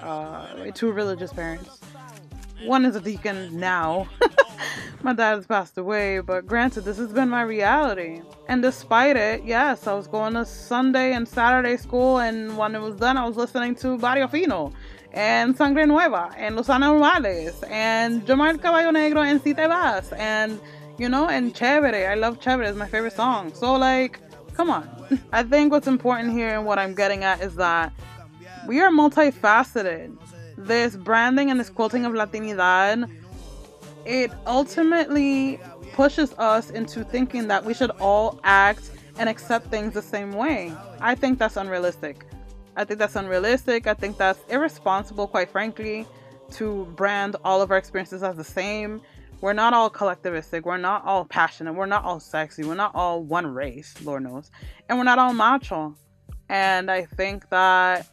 uh, two religious parents. One is a deacon now. (laughs) my dad has passed away, but granted, this has been my reality. And despite it, yes, I was going to Sunday and Saturday school, and when it was done, I was listening to Barrio Fino and Sangre Nueva and Los Anormales and Jomar Caballo Negro and Si Te Vas and you know and Chévere. I love Chévere, it's my favorite song. So like, come on. (laughs) I think what's important here and what I'm getting at is that we are multifaceted. This branding and this quilting of Latinidad, it ultimately pushes us into thinking that we should all act and accept things the same way. I think that's unrealistic. I think that's unrealistic. I think that's irresponsible, quite frankly, to brand all of our experiences as the same. We're not all collectivistic. We're not all passionate. We're not all sexy. We're not all one race, Lord knows. And we're not all macho. And I think that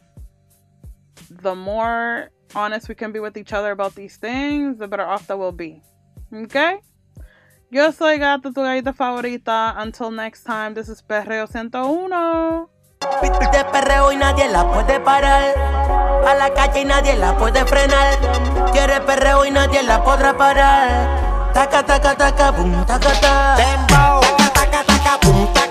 the more honest we can be with each other about these things, the better off that we'll be. Okay? Yo soy Gata, tu favorita. Until next time, this is Perreo 101. Pitbull de perreo y nadie la puede parar. A la calle y nadie la puede frenar. Quiere perreo y nadie la podrá parar. Taca, taca, taca, boom, taca, taca. Dembow. Taca, taca, taca, boom, taca.